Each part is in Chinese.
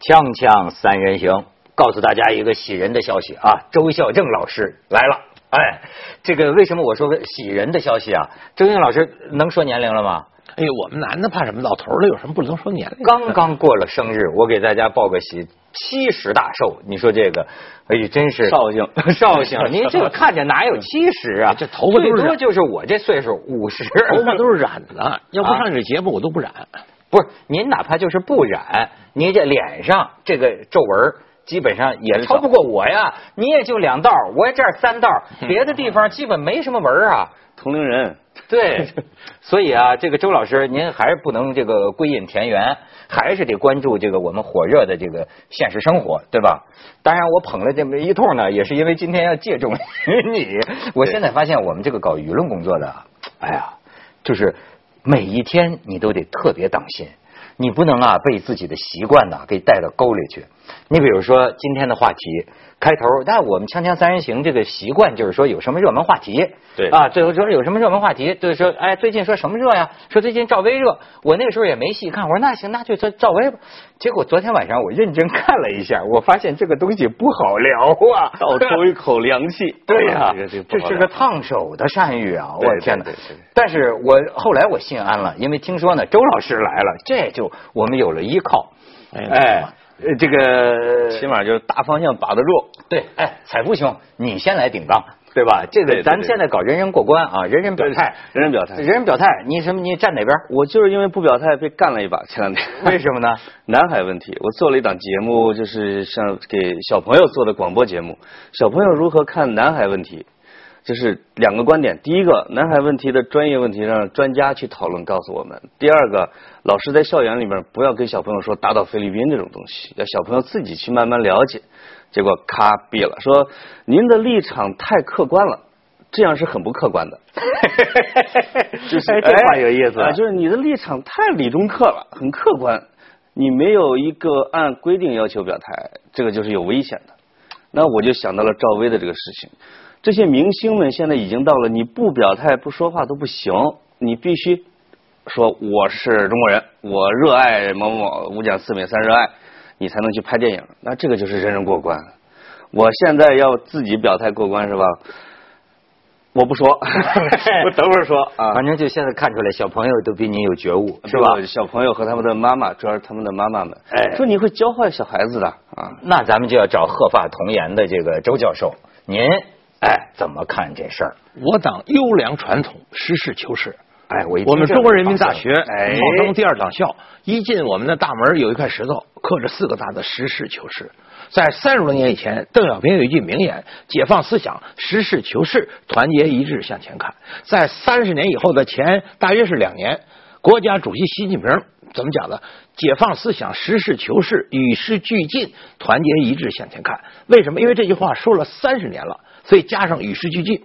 锵锵三人行，告诉大家一个喜人的消息啊！周孝正老师来了。哎，这个为什么我说个喜人的消息啊？周孝正老师能说年龄了吗？哎呦，我们男的怕什么？老头了有什么不能说年龄？刚刚过了生日，我给大家报个喜，七十大寿。你说这个，哎呦，真是绍兴 绍兴。您这个看着哪有七十啊？这头发最多就是我这岁数五十，头发都是染的。要不上你这节目，我都不染。不是，您哪怕就是不染，您这脸上这个皱纹基本上也超不过我呀。你也就两道，我这儿三道，别的地方基本没什么纹啊。同龄人，对，所以啊，这个周老师，您还是不能这个归隐田园，还是得关注这个我们火热的这个现实生活，对吧？当然，我捧了这么一通呢，也是因为今天要借重于 你。我现在发现，我们这个搞舆论工作的，哎呀，就是每一天你都得特别当心，你不能啊被自己的习惯呐给带到沟里去。你比如说今天的话题。开头，但我们锵锵三人行这个习惯就是说有什么热门话题，对啊，最后说有什么热门话题，就是说，哎，最近说什么热呀？说最近赵薇热，我那个时候也没细看，我说那行，那就说赵薇吧。结果昨天晚上我认真看了一下，我发现这个东西不好聊啊，倒抽一口凉气。对呀，这是个烫手的山芋啊！我的天哪！但是我后来我心安了，因为听说呢，周老师来了，这就我们有了依靠。哎。呃，这个 起码就是大方向把得住。对，哎，彩富兄，你先来顶缸，对吧？这个咱现在搞人人过关啊，人人表态，人人表态，人人表态。你什么？你站哪边？我就是因为不表态被干了一把，前两天。为什么呢？南海问题，我做了一档节目，就是像给小朋友做的广播节目，小朋友如何看南海问题？就是两个观点，第一个，南海问题的专业问题让专家去讨论，告诉我们；第二个，老师在校园里面不要跟小朋友说打倒菲律宾这种东西，要小朋友自己去慢慢了解。结果咔毙了，说您的立场太客观了，这样是很不客观的。就是这话有意思啊，就是你的立场太理中客了，很客观，你没有一个按规定要求表态，这个就是有危险的。那我就想到了赵薇的这个事情。这些明星们现在已经到了你不表态不说话都不行，你必须说我是中国人，我热爱某某五讲四美三热爱，你才能去拍电影。那这个就是人人过关。我现在要自己表态过关是吧？我不说，我等会儿说啊。反正就现在看出来，小朋友都比你有觉悟，是吧？小朋友和他们的妈妈，主要是他们的妈妈们，哎，说你会教坏小孩子的啊。那咱们就要找鹤发童颜的这个周教授，您。哎，怎么看这事儿？我党优良传统，实事求是。哎，我我们中国人民大学号称第二党校，一进我们的大门有一块石头，刻着四个大字“实事求是”。在三十多年以前，邓小平有一句名言：“解放思想，实事求是，团结一致向前看。”在三十年以后的前大约是两年，国家主席习近平怎么讲的？“解放思想，实事求是，与时俱进，团结一致向前看。”为什么？因为这句话说了三十年了。所以加上与时俱进，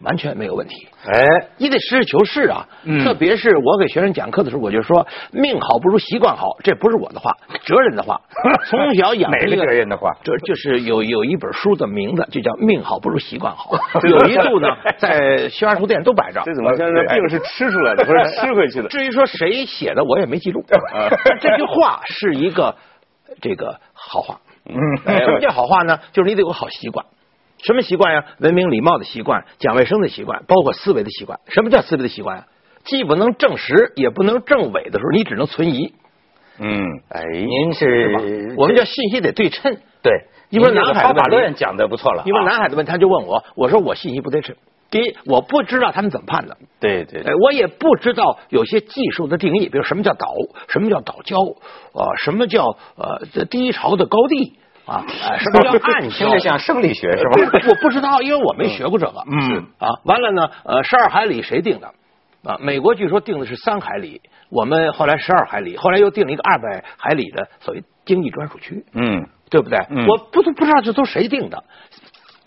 完全没有问题。哎，你得实事求是啊！特别是我给学生讲课的时候，我就说命好不如习惯好，这不是我的话，哲人的话。从小养哪个哲人的话？这就是有有一本书的名字，就叫《命好不如习惯好》。有一度呢，在新华书店都摆着。这怎么现在病是吃出来的，不是吃回去的？至于说谁写的，我也没记住。这句话是一个这个好话。嗯，什么叫好话呢？就是你得有个好习惯。什么习惯呀？文明礼貌的习惯，讲卫生的习惯，包括思维的习惯。什么叫思维的习惯啊？既不能证实，也不能证伪的时候，你只能存疑。嗯，哎，您是我们叫信息得对称。对，因为南海的法论讲的不错了。因为南海的问题，他就问我，我说我信息不对称。第一，我不知道他们怎么判的。对对。我也不知道有些技术的定义，比如什么叫岛，什么叫岛礁，啊，什么叫呃低潮的高地。啊，什么叫暗听着像生理学是吧？我不知道，因为我没学过这个。嗯啊，完了呢，呃，十二海里谁定的？啊，美国据说定的是三海里，我们后来十二海里，后来又定了一个二百海里的所谓经济专属区。嗯，对不对？我不不知道这都谁定的，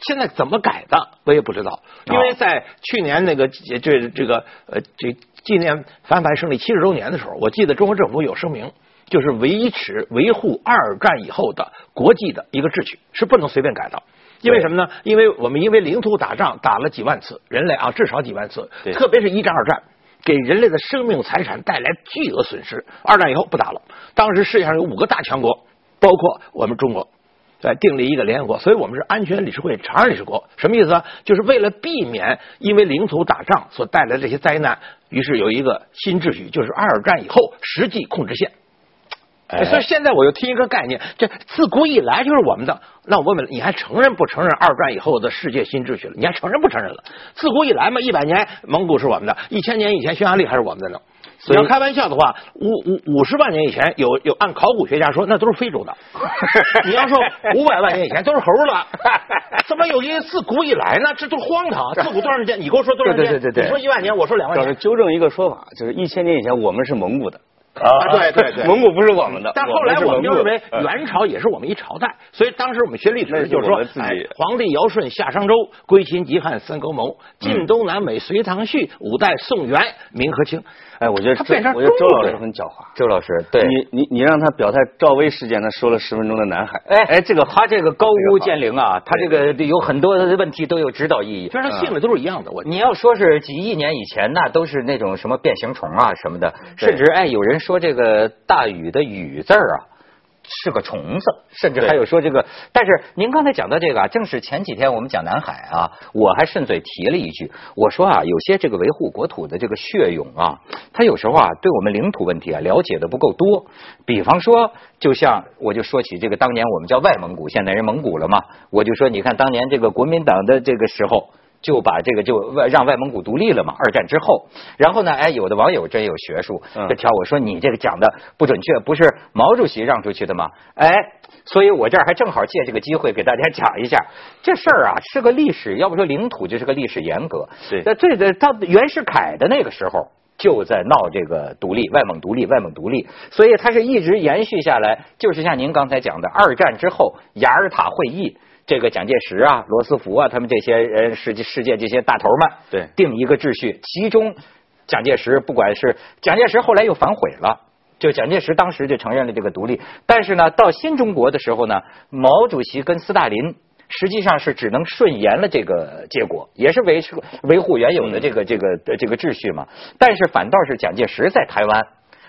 现在怎么改的我也不知道，因为在去年那个这这个呃这纪念反法胜利七十周年的时候，我记得中国政府有声明。就是维持维护二战以后的国际的一个秩序是不能随便改的，因为什么呢？因为我们因为领土打仗打了几万次，人类啊至少几万次，特别是一战二战，给人类的生命财产带来巨额损失。二战以后不打了，当时世界上有五个大强国包括我们中国。在订立一个联合国，所以我们是安全理事会常任理事国。什么意思啊？就是为了避免因为领土打仗所带来的这些灾难，于是有一个新秩序，就是二战以后实际控制线。所以现在我又听一个概念，这自古以来就是我们的。那我问问你，还承认不承认二战以后的世界新秩序了？你还承认不承认了？自古以来嘛，一百年蒙古是我们的，一千年以前匈牙利还是我们的呢。你要开玩笑的话，五五五十万年以前有有按考古学家说那都是非洲的。你要说五百万年以前都是猴了，怎么有一自古以来呢？这都荒唐。自古多长时间？你给我说多少年？对对对对你说一万年，我说两万年。纠正一个说法，就是一千年以前我们是蒙古的。啊，对对对，蒙古不是我们的，但后来我们就认为元朝也是我们一朝代，所以当时我们学历史就是说，哎，皇帝尧舜夏商周，归秦及汉三沟谋，晋东南北隋唐续，五代宋元明和清。哎，我觉得周，我觉得周老师很狡猾。周老师，对你，你你让他表态赵薇事件，他说了十分钟的南海。哎哎，这个他这个高屋建瓴啊，他这个有很多的问题都有指导意义。虽然他信的都是一样的，我你要说是几亿年以前，那都是那种什么变形虫啊什么的，甚至哎，有人说这个大禹的禹字啊。是个虫子，甚至还有说这个。但是您刚才讲到这个啊，正是前几天我们讲南海啊，我还顺嘴提了一句，我说啊，有些这个维护国土的这个血勇啊，他有时候啊，对我们领土问题啊了解的不够多。比方说，就像我就说起这个当年我们叫外蒙古，现在人蒙古了嘛，我就说你看当年这个国民党的这个时候。就把这个就外让外蒙古独立了嘛？二战之后，然后呢？哎，有的网友真有学术，就挑我说你这个讲的不准确，不是毛主席让出去的吗？哎，所以我这儿还正好借这个机会给大家讲一下这事儿啊，是个历史，要不说领土就是个历史沿革。对，那这个到袁世凯的那个时候就在闹这个独立，外蒙独立，外蒙独立，所以它是一直延续下来，就是像您刚才讲的，二战之后雅尔塔会议。这个蒋介石啊，罗斯福啊，他们这些人世界世界这些大头们，对，定一个秩序。其中，蒋介石不管是蒋介石后来又反悔了，就蒋介石当时就承认了这个独立。但是呢，到新中国的时候呢，毛主席跟斯大林实际上是只能顺延了这个结果，也是维持维护原有的这个这个这个秩序嘛。但是反倒是蒋介石在台湾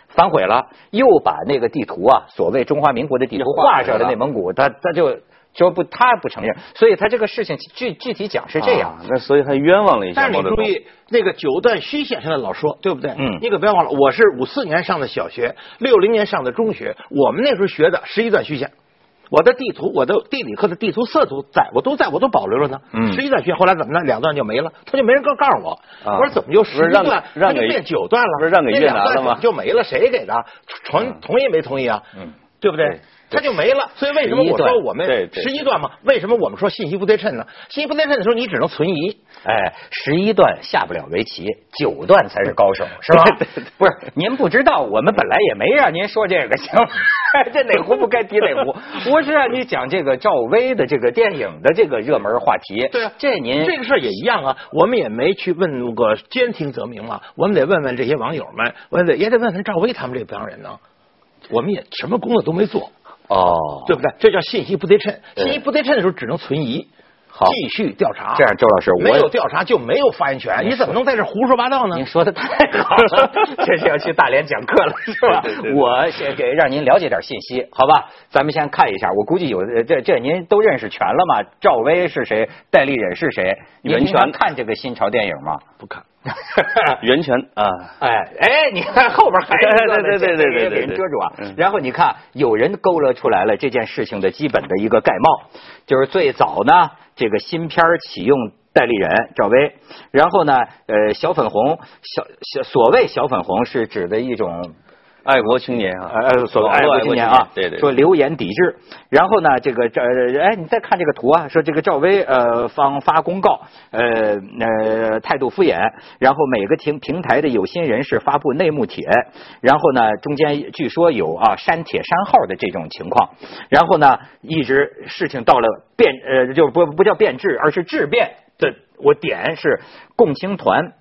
反悔了，又把那个地图啊，所谓中华民国的地图画上了内蒙古，他他就。说不，他不承认，所以他这个事情具具体讲是这样，那所以他冤枉了一下。但是你注意，那个九段虚线现在老说，对不对？嗯。你可别忘了，我是五四年上的小学，六零年上的中学，我们那时候学的十一段虚线，我的地图，我的地理课的地图色图在，我都在我都保留了呢。嗯。十一段虚线后来怎么呢？两段就没了，他就没人告告诉我。我说怎么就十一段，他就变九段了？不是让给越南了吗？就没了，谁给的？同同意没同意啊？嗯，对不对？它就没了，所以为什么我说我们十一段嘛？为什么我们说信息不对称呢？信息不对称的时候，你只能存疑。哎，十一段下不了围棋，九段才是高手，是吧？不是，您不知道，我们本来也没让您说这个，行？这哪壶不该提哪壶？我是让你讲这个赵薇的这个电影的这个热门话题。对啊，这您这个事儿也一样啊，我们也没去问个兼听则明嘛，我们得问问这些网友们，我得也得问问赵薇他们这帮人呢，我们也什么工作都没做。哦，对不对？这叫信息不对称。信息不对称的时候，只能存疑，继续调查。这样，周老师，没有调查就没有发言权。你怎么能在这胡说八道呢？您说的太好了，这是要去大连讲课了，是吧？我先给让您了解点信息，好吧？咱们先看一下，我估计有这这您都认识全了吗？赵薇是谁？戴丽忍是谁？袁泉看这个新潮电影吗？不看。袁泉啊，哎哎，你看后边还对对对对对对，给人遮住啊。然后你看，有人勾勒出来了这件事情的基本的一个概貌，就是最早呢，这个新片启用代理人、赵薇，然后呢，呃，小粉红，小小所谓小粉红是指的一种。爱国青年啊，呃，所谓爱国青年啊，对对，说流言抵制，然后呢，这个这，哎，你再看这个图啊，说这个赵薇呃方发公告，呃呃态度敷衍，然后每个平平台的有心人士发布内幕帖，然后呢，中间据说有啊删帖删号的这种情况，然后呢，一直事情到了变呃就不不叫变质，而是质变的，我点是共青团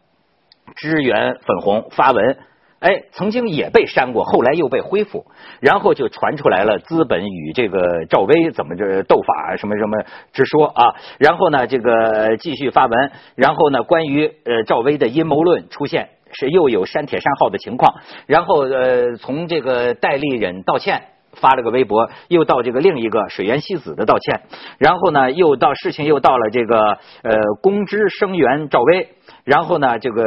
支援粉红发文。哎，曾经也被删过，后来又被恢复，然后就传出来了资本与这个赵薇怎么着斗法什么什么之说啊，然后呢，这个继续发文，然后呢，关于呃赵薇的阴谋论出现，是又有删帖删号的情况，然后呃从这个戴立忍道歉发了个微博，又到这个另一个水原希子的道歉，然后呢，又到事情又到了这个呃公知声援赵薇。然后呢，这个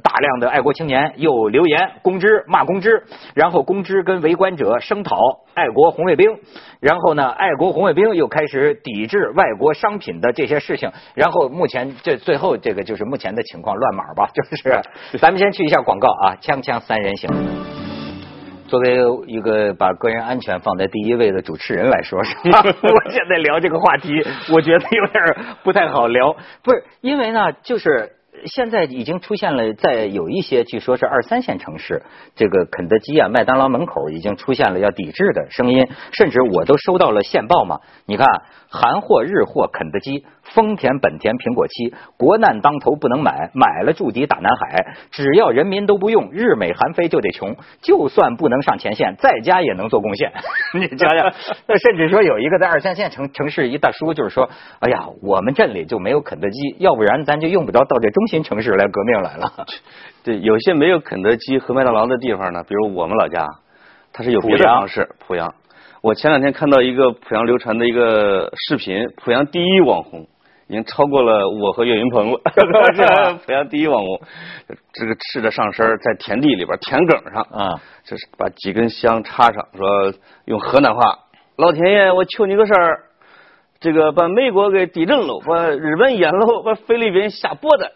大量的爱国青年又留言公知骂公知，然后公知跟围观者声讨爱国红卫兵，然后呢，爱国红卫兵又开始抵制外国商品的这些事情，然后目前这最后这个就是目前的情况乱码吧，就是咱们先去一下广告啊，锵锵三人行。作为一个把个人安全放在第一位的主持人来说，我现在聊这个话题，我觉得有点不太好聊，不是因为呢，就是。现在已经出现了，在有一些据说是二三线城市，这个肯德基啊、麦当劳门口已经出现了要抵制的声音，甚至我都收到了线报嘛。你看，韩货、日货，肯德基。丰田、本田、苹果七，国难当头不能买，买了筑底打南海。只要人民都不用，日美韩非就得穷。就算不能上前线，在家也能做贡献。你想想，那甚至说有一个在二三线城城市一大叔，就是说，哎呀，我们镇里就没有肯德基，要不然咱就用不着到这中心城市来革命来了。对，有些没有肯德基和麦当劳的地方呢，比如我们老家，它是有别的方式。濮阳，我前两天看到一个濮阳流传的一个视频，濮阳第一网红。已经超过了我和岳云鹏了，是吧？濮阳第一网红，这个赤着上身在田地里边田埂上啊，就是把几根香插上，说用河南话：“老天爷，我求你个事儿。”这个把美国给地震了，把日本淹了，把菲律宾下脖子。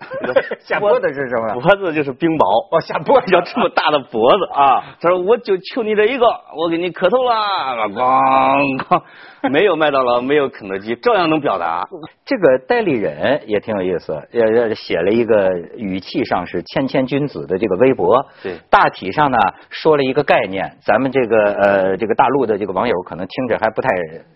下脖子是什么？脖子就是冰雹。哦，下脖子叫这么大的脖子啊！他说：“我就求你这一个，我给你磕头了。”咣咣，没有麦当劳，没有肯德基，照样能表达。这个代理人也挺有意思，也，写了一个语气上是谦谦君子的这个微博。对，大体上呢说了一个概念，咱们这个呃这个大陆的这个网友可能听着还不太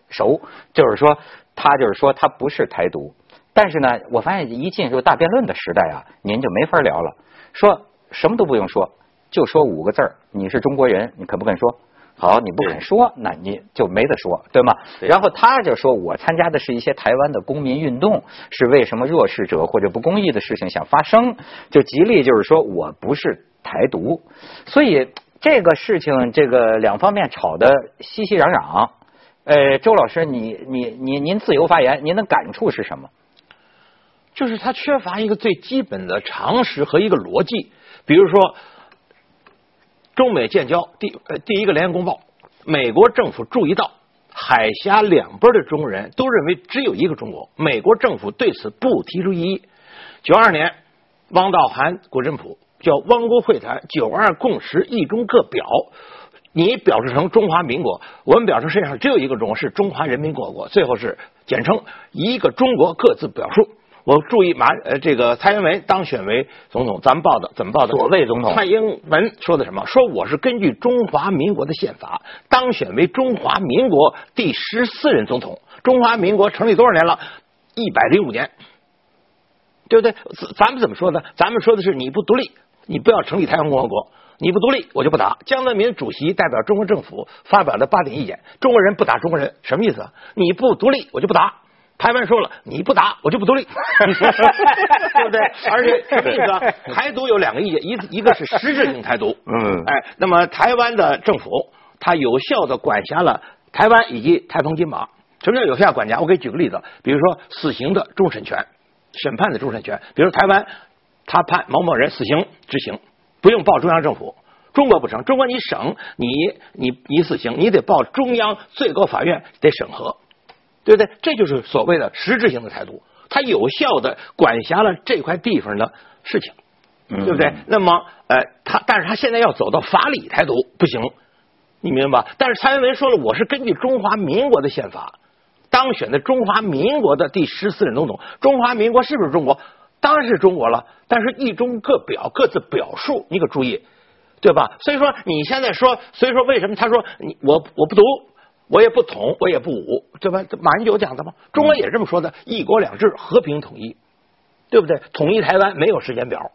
熟，就是说。他就是说他不是台独，但是呢，我发现一进入大辩论的时代啊，您就没法聊了。说什么都不用说，就说五个字儿：你是中国人，你肯不肯说？好，你不肯说，那你就没得说，对吗？然后他就说我参加的是一些台湾的公民运动，是为什么弱势者或者不公义的事情想发生，就极力就是说我不是台独，所以这个事情这个两方面吵得熙熙攘攘。呃，周老师，你你你您自由发言，您的感触是什么？就是他缺乏一个最基本的常识和一个逻辑。比如说，中美建交第呃第一个联合公报，美国政府注意到海峡两边的中国人都认为只有一个中国，美国政府对此不提出异议。九二年，汪道涵、国振普叫汪国会谈，九二共识，一中各表。你表示成中华民国，我们表示世界上只有一个中国，是中华人民共和国。最后是简称一个中国，各自表述。我注意马呃这个蔡英文当选为总统，咱们报的怎么报的？所谓总统蔡英文说的什么？说我是根据中华民国的宪法当选为中华民国第十四任总统。中华民国成立多少年了？一百零五年，对不对？咱们怎么说呢？咱们说的是你不独立，你不要成立台湾共和国。你不独立，我就不打。江泽民主席代表中国政府发表了八点意见：中国人不打中国人，什么意思？你不独立，我就不打。台湾说了，你不打，我就不独立，对不对？而且什么意思？台独有两个意见，一一个是实质性台独，嗯，哎，那么台湾的政府它有效的管辖了台湾以及台澎金马。什么叫有效管辖？我给举个例子，比如说死刑的终审权，审判的终审权，比如台湾他判某某人死刑执行。不用报中央政府，中国不成。中国你省你你你死刑，你得报中央最高法院得审核，对不对？这就是所谓的实质性的台独，它有效的管辖了这块地方的事情，对不对？那么，呃，他但是他现在要走到法理台独不行，你明白吧？但是蔡英文说了，我是根据中华民国的宪法当选的中华民国的第十四任总统，中华民国是不是中国？当然是中国了，但是一中各表各自表述，你可注意，对吧？所以说你现在说，所以说为什么他说你我我不读，我也不统，我也不武，对吧？马英九讲的吗？中国也这么说的，一国两制，和平统一，对不对？统一台湾没有时间表，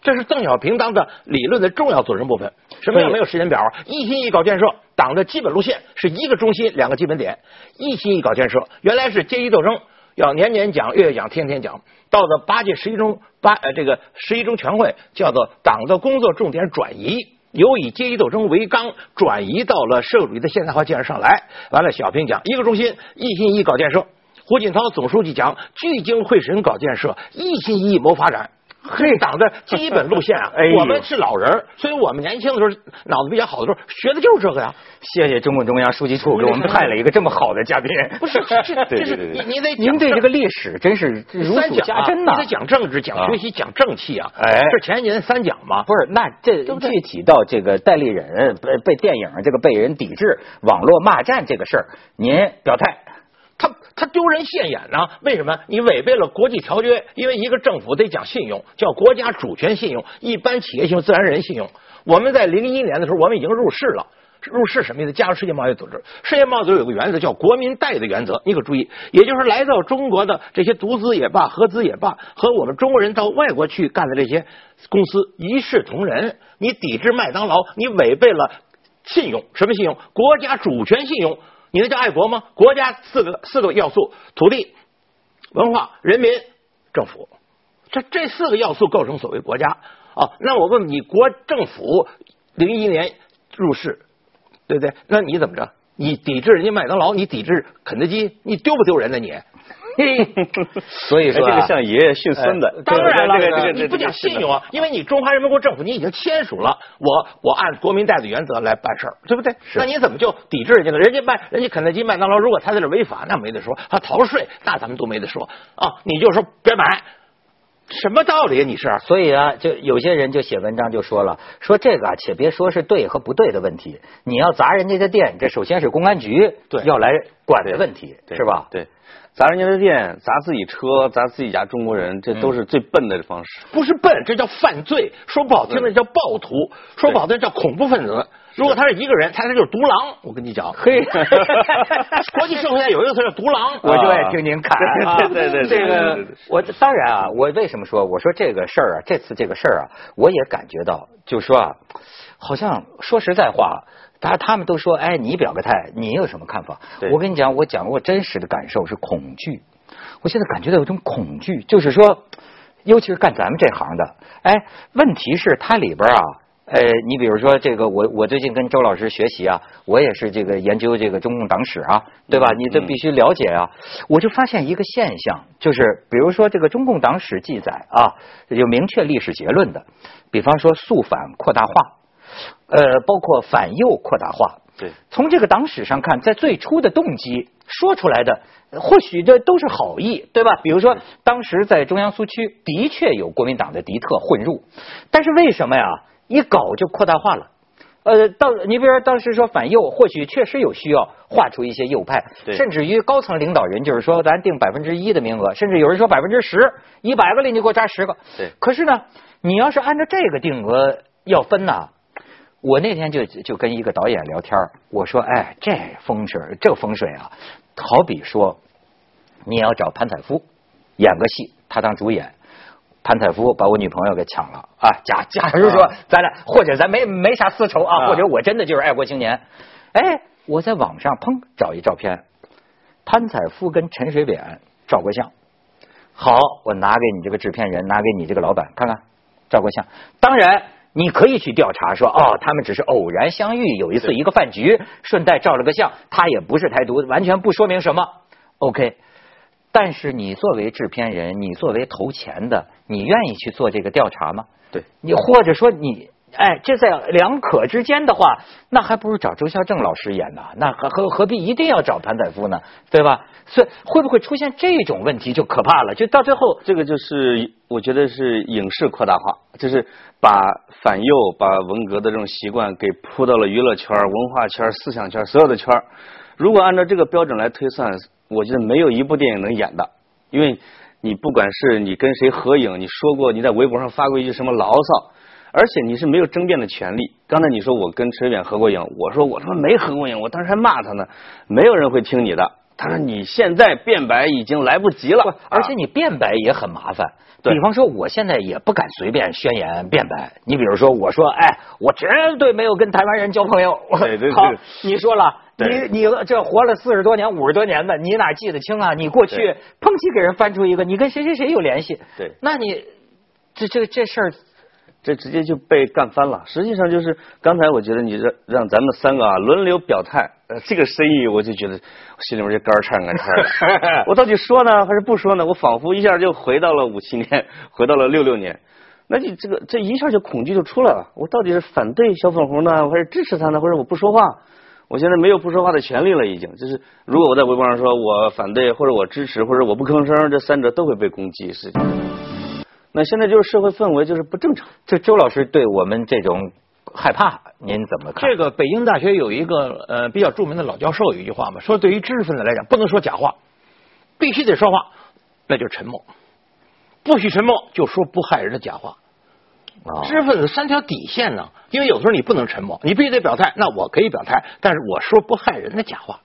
这是邓小平当的理论的重要组成部分。什么叫没有时间表？一心一搞建设，党的基本路线是一个中心，两个基本点。一心一搞建设，原来是阶级斗争，要年年讲，月月讲，天天讲。到了八届十一中八呃这个十一中全会叫做党的工作重点转移，由以阶级斗争为纲，转移到了社会主义的现代化建设上来。完了，小平讲一个中心，一心一意搞建设；胡锦涛总书记讲聚精会神搞建设，一心一意谋发展。这党的基本路线啊，我们是老人，所以我们年轻的时候脑子比较好的时候学的就是这个呀。谢谢中共中央书记处给我们派了一个这么好的嘉宾。不是，这 这是你你得您对这个历史真是如数家珍呐。你得讲政治、讲学习、讲正气啊。哎，这前几年三讲嘛。不是，那这具体到这个戴立忍被被电影这个被人抵制、网络骂战这个事儿，您表态。他丢人现眼呢？为什么？你违背了国际条约，因为一个政府得讲信用，叫国家主权信用，一般企业信用、自然人信用。我们在零一年的时候，我们已经入世了。入世什么意思？加入世界贸易组织。世界贸易组织有个原则叫国民待遇的原则，你可注意，也就是来到中国的这些独资也罢、合资也罢，和我们中国人到外国去干的这些公司一视同仁。你抵制麦当劳，你违背了信用，什么信用？国家主权信用。你那叫爱国吗？国家四个四个要素：土地、文化、人民、政府。这这四个要素构成所谓国家啊。那我问你，国政府零一年入世，对不对？那你怎么着？你抵制人家麦当劳，你抵制肯德基，你丢不丢人呢？你？所以说这个像爷爷训孙的，当然了，你不讲信用啊，因为你中华人民共和国政府你已经签署了，我我按国民待遇原则来办事儿，对不对？那你怎么就抵制人家呢？人家卖人家肯德基、麦当劳，如果他在这违法，那没得说；他逃税，那咱们都没得说啊。你就说别买，什么道理？你是？所以啊，就有些人就写文章就说了，说这个且别说是对和不对的问题，你要砸人家的店，这首先是公安局要来管的问题，是吧？对。砸人家的店，砸自己车，砸自己家中国人，这都是最笨的方式。不是笨，这叫犯罪。说不好听的叫暴徒，说不好听叫恐怖分子。如果他是一个人，他这就是独狼。我跟你讲，嘿，国际社会上有一个词叫独狼，我就爱听您侃。对对对，这个我当然啊，我为什么说？我说这个事儿啊，这次这个事儿啊，我也感觉到，就说啊，好像说实在话。他他们都说，哎，你表个态，你有什么看法？我跟你讲，我讲过真实的感受是恐惧。我现在感觉到有种恐惧，就是说，尤其是干咱们这行的，哎，问题是它里边啊，呃，你比如说这个，我我最近跟周老师学习啊，我也是这个研究这个中共党史啊，对吧？你这必须了解啊。我就发现一个现象，就是比如说这个中共党史记载啊，有明确历史结论的，比方说肃反扩大化。呃，包括反右扩大化。对，从这个党史上看，在最初的动机说出来的，或许这都是好意，对吧？比如说，当时在中央苏区的确有国民党的敌特混入，但是为什么呀？一搞就扩大化了。呃，到你比如说当时说反右，或许确实有需要划出一些右派，甚至于高层领导人就是说，咱定百分之一的名额，甚至有人说百分之十，一百个里你给我扎十个。对。可是呢，你要是按照这个定额要分呢？我那天就就跟一个导演聊天我说：“哎，这风水，这风水啊，好比说，你要找潘采夫演个戏，他当主演，潘采夫把我女朋友给抢了啊！假假如说咱俩，或者咱没没啥私仇啊，或者我真的就是爱国青年，哎，我在网上砰找一照片，潘采夫跟陈水扁照过相，好，我拿给你这个制片人，拿给你这个老板看看，照过相，当然。”你可以去调查说，哦，他们只是偶然相遇，有一次一个饭局，顺带照了个相，他也不是台独，完全不说明什么。OK，但是你作为制片人，你作为投钱的，你愿意去做这个调查吗？对，你或者说你。哎，这在两可之间的话，那还不如找周孝正老师演呢。那何何何必一定要找潘载夫呢？对吧？所以会不会出现这种问题就可怕了？就到最后，这个就是我觉得是影视扩大化，就是把反右、把文革的这种习惯给铺到了娱乐圈、文化圈、思想圈所有的圈如果按照这个标准来推算，我觉得没有一部电影能演的，因为你不管是你跟谁合影，你说过你在微博上发过一句什么牢骚。而且你是没有争辩的权利。刚才你说我跟陈水扁合过影，我说我他妈没合过影，我当时还骂他呢。没有人会听你的。他说你现在辩白已经来不及了，而且你辩白也很麻烦。比方说，我现在也不敢随便宣言辩白。你比如说，我说，哎，我绝对没有跟台湾人交朋友。对对对。好，你说了，你你这活了四十多年、五十多年的，你哪记得清啊？你过去碰起给人翻出一个，你跟谁谁谁有联系？对。那你这这这事儿。这直接就被干翻了。实际上就是刚才我觉得你让让咱们三个啊轮流表态，呃，这个生意我就觉得心里面就肝颤肝颤的。我到底说呢还是不说呢？我仿佛一下就回到了五七年，回到了六六年。那你这个这一下就恐惧就出来了。我到底是反对小粉红呢，还是支持他呢，或者我不说话？我现在没有不说话的权利了，已经。就是如果我在微博上说我反对，或者我支持，或者我不吭声，这三者都会被攻击。是。那现在就是社会氛围就是不正常。这周老师对我们这种害怕，您怎么看？这个北京大学有一个呃比较著名的老教授有一句话嘛，说对于知识分子来讲，不能说假话，必须得说话，那就沉默，不许沉默，就说不害人的假话。知识分子三条底线呢，因为有时候你不能沉默，你必须得表态。那我可以表态，但是我说不害人的假话。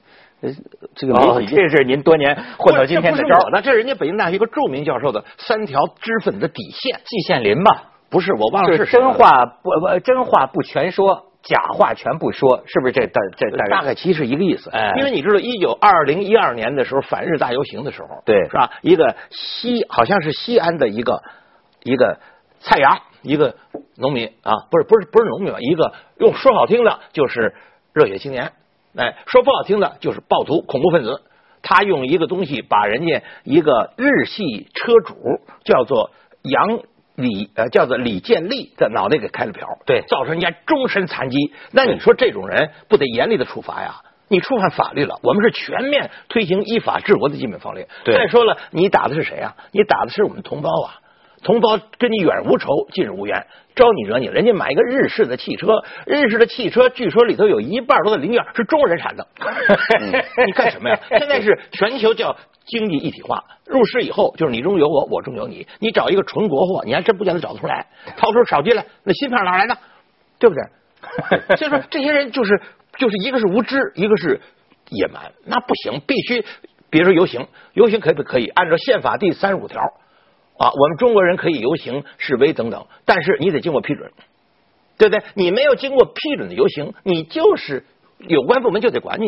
这个哦，这是您多年混到今天的招那这是人家北京大学一个著名教授的三条知识分的底线。季羡林吧？不是，我忘了是真话不不真话不全说，假话全不说，是不是这大这大概其实一个意思？哎，因为你知道，一九二零一二年的时候，反日大游行的时候，对，是吧？一个西好像是西安的一个一个菜芽，一个农民啊，不是不是不是农民吧？一个用说好听的就是热血青年。哎，说不好听的，就是暴徒、恐怖分子。他用一个东西把人家一个日系车主叫做杨李呃，叫做李建立的脑袋给开了瓢，对，造成人家终身残疾。那你说这种人不得严厉的处罚呀？你触犯法律了，我们是全面推行依法治国的基本方略。再说了，你打的是谁啊？你打的是我们同胞啊！同胞跟你远无仇，近无冤，招你惹你？人家买一个日式的汽车，日式的汽车据说里头有一半多的零件是中国人产的，你干什么呀？现在是全球叫经济一体化，入市以后就是你中有我，我中有你。你找一个纯国货，你还真不见得找得出来。掏出手机来，那芯片哪来的？对不对？所以说这些人就是就是一个是无知，一个是野蛮，那不行，必须比如说游行，游行可以不可以？按照宪法第三十五条。啊，我们中国人可以游行、示威等等，但是你得经过批准，对不对？你没有经过批准的游行，你就是有关部门就得管你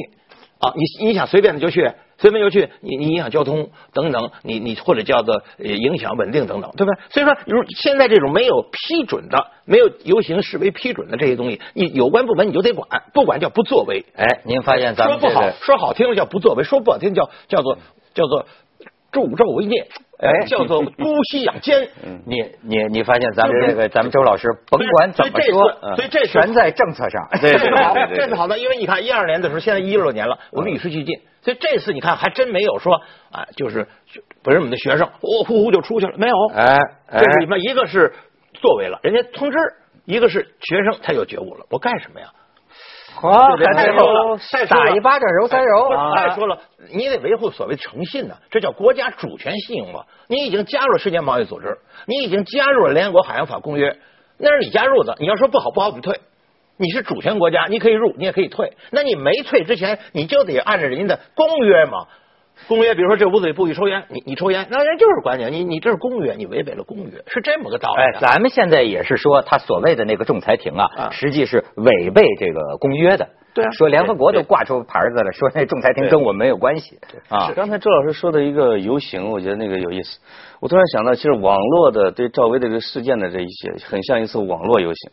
啊！你你想随便的就去，随便就去，你你影响交通等等，你你或者叫做影响稳定等等，对不对？所以说，如现在这种没有批准的、没有游行示威批准的这些东西，你有关部门你就得管，不管叫不作为。哎，您发现咱们说不好，说好听了叫不作为，说不好听叫叫做叫做助纣为虐。哎，叫做姑息养奸。你你你发现咱们这个咱们周老师甭管怎么说，所以这全在政策上。这是好，这次好的，因为你看一二年的时候，现在一六年了，我们与时俱进。所以这次你看还真没有说啊，就是不是我们的学生呼呼呼就出去了，没有。哎，这是你们一个是作为了，人家通知；一个是学生他有觉悟了，我干什么呀？好，再说了，打一巴掌揉三揉。再说了，你得维护所谓诚信呢，这叫国家主权信用嘛。你已经加入世界贸易组织，你已经加入了联合国海洋法公约，那是你加入的。你要说不好不好，我们退。你是主权国家，你可以入，你也可以退。那你没退之前，你就得按照人家的公约嘛。公约，比如说这屋子里不许抽烟，你你抽烟，那人就是管你，你你这是公约，你违背了公约，是这么个道理。哎，咱们现在也是说，他所谓的那个仲裁庭啊，实际是违背这个公约的。对啊，说联合国都挂出牌子了，说那仲裁庭跟我们没有关系。啊，刚才周老师说的一个游行，我觉得那个有意思。我突然想到，其实网络的对赵薇的这个事件的这一些，很像一次网络游行。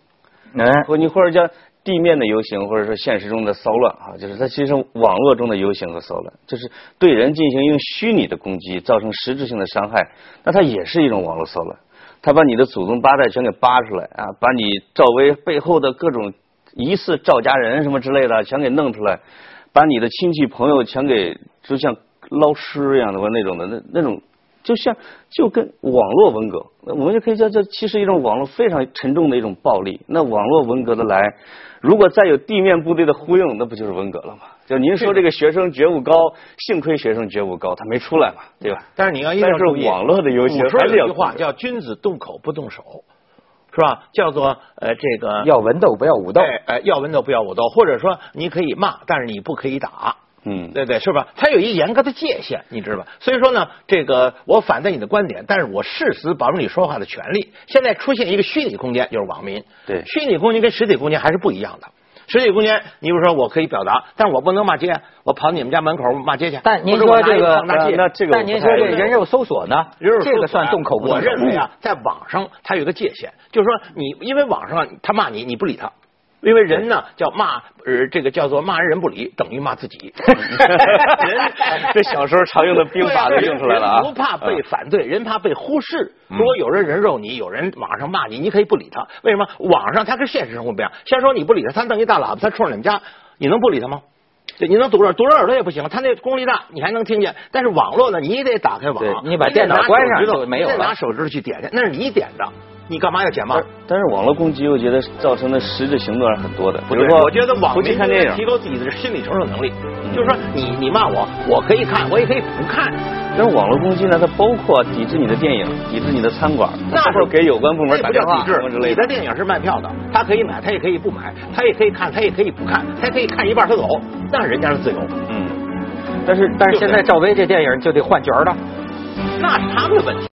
嗯，或你或者叫。地面的游行，或者说现实中的骚乱啊，就是它其实网络中的游行和骚乱，就是对人进行用虚拟的攻击，造成实质性的伤害，那它也是一种网络骚乱。他把你的祖宗八代全给扒出来啊，把你赵薇背后的各种疑似赵家人什么之类的全给弄出来，把你的亲戚朋友全给就像捞尸一样的或那种的那那种。就像就跟网络文革，我们就可以叫这其实一种网络非常沉重的一种暴力。那网络文革的来，如果再有地面部队的呼应，那不就是文革了吗？就您说这个学生觉悟高，幸亏学生觉悟高，他没出来嘛，对吧？但是你要一定是网络的游戏，还是有句话叫“君子动口不动手”，是吧？叫做呃这个要文斗不要武斗，哎，要文斗不要武斗，或者说你可以骂，但是你不可以打。嗯，对对，是吧？它有一严格的界限，你知道吧？所以说呢，这个我反对你的观点，但是我誓死保证你说话的权利。现在出现一个虚拟空间，就是网民。对，虚拟空间跟实体空间还是不一样的。实体空间，你比如说我可以表达，但是我不能骂街，我跑你们家门口骂街去。但您说这个，那这个，但您说这人肉搜索呢？人肉这个算动口我认为啊，在网上它有一个界限，就是说你因为网上他骂你，你不理他。因为人呢叫骂，呃，这个叫做骂人人不理，等于骂自己。人这小时候常用的兵法都用出来了啊！不怕被反对，人怕被忽视。如果有人人肉你，有人网上骂你，你可以不理他。为什么？网上他跟现实生活不一样。先说你不理他，他弄一大喇叭，他冲着你们家，你能不理他吗？对，你能堵着堵着耳朵也不行，他那功率大，你还能听见。但是网络呢，你得打开网，你把电脑关上就没有了。拿手指头去点去，那是你点的。你干嘛要剪吗？但是网络攻击，我觉得造成的实质行动是很多的。比如说，我觉得网民看电影，提高自己的心理承受能力。就是说，你你骂我，我可以看，我也可以不看。但是网络攻击呢，它包括抵制你的电影，抵制你的餐馆，那包括给有关部门打电话抵制。你的电影是卖票的，他可以买，他也可以不买，他也可以看，他也可以不看，他可以看一半他走，那是人家的自由。嗯。但是但是现在赵薇这电影就得换角了，那是他们的问题。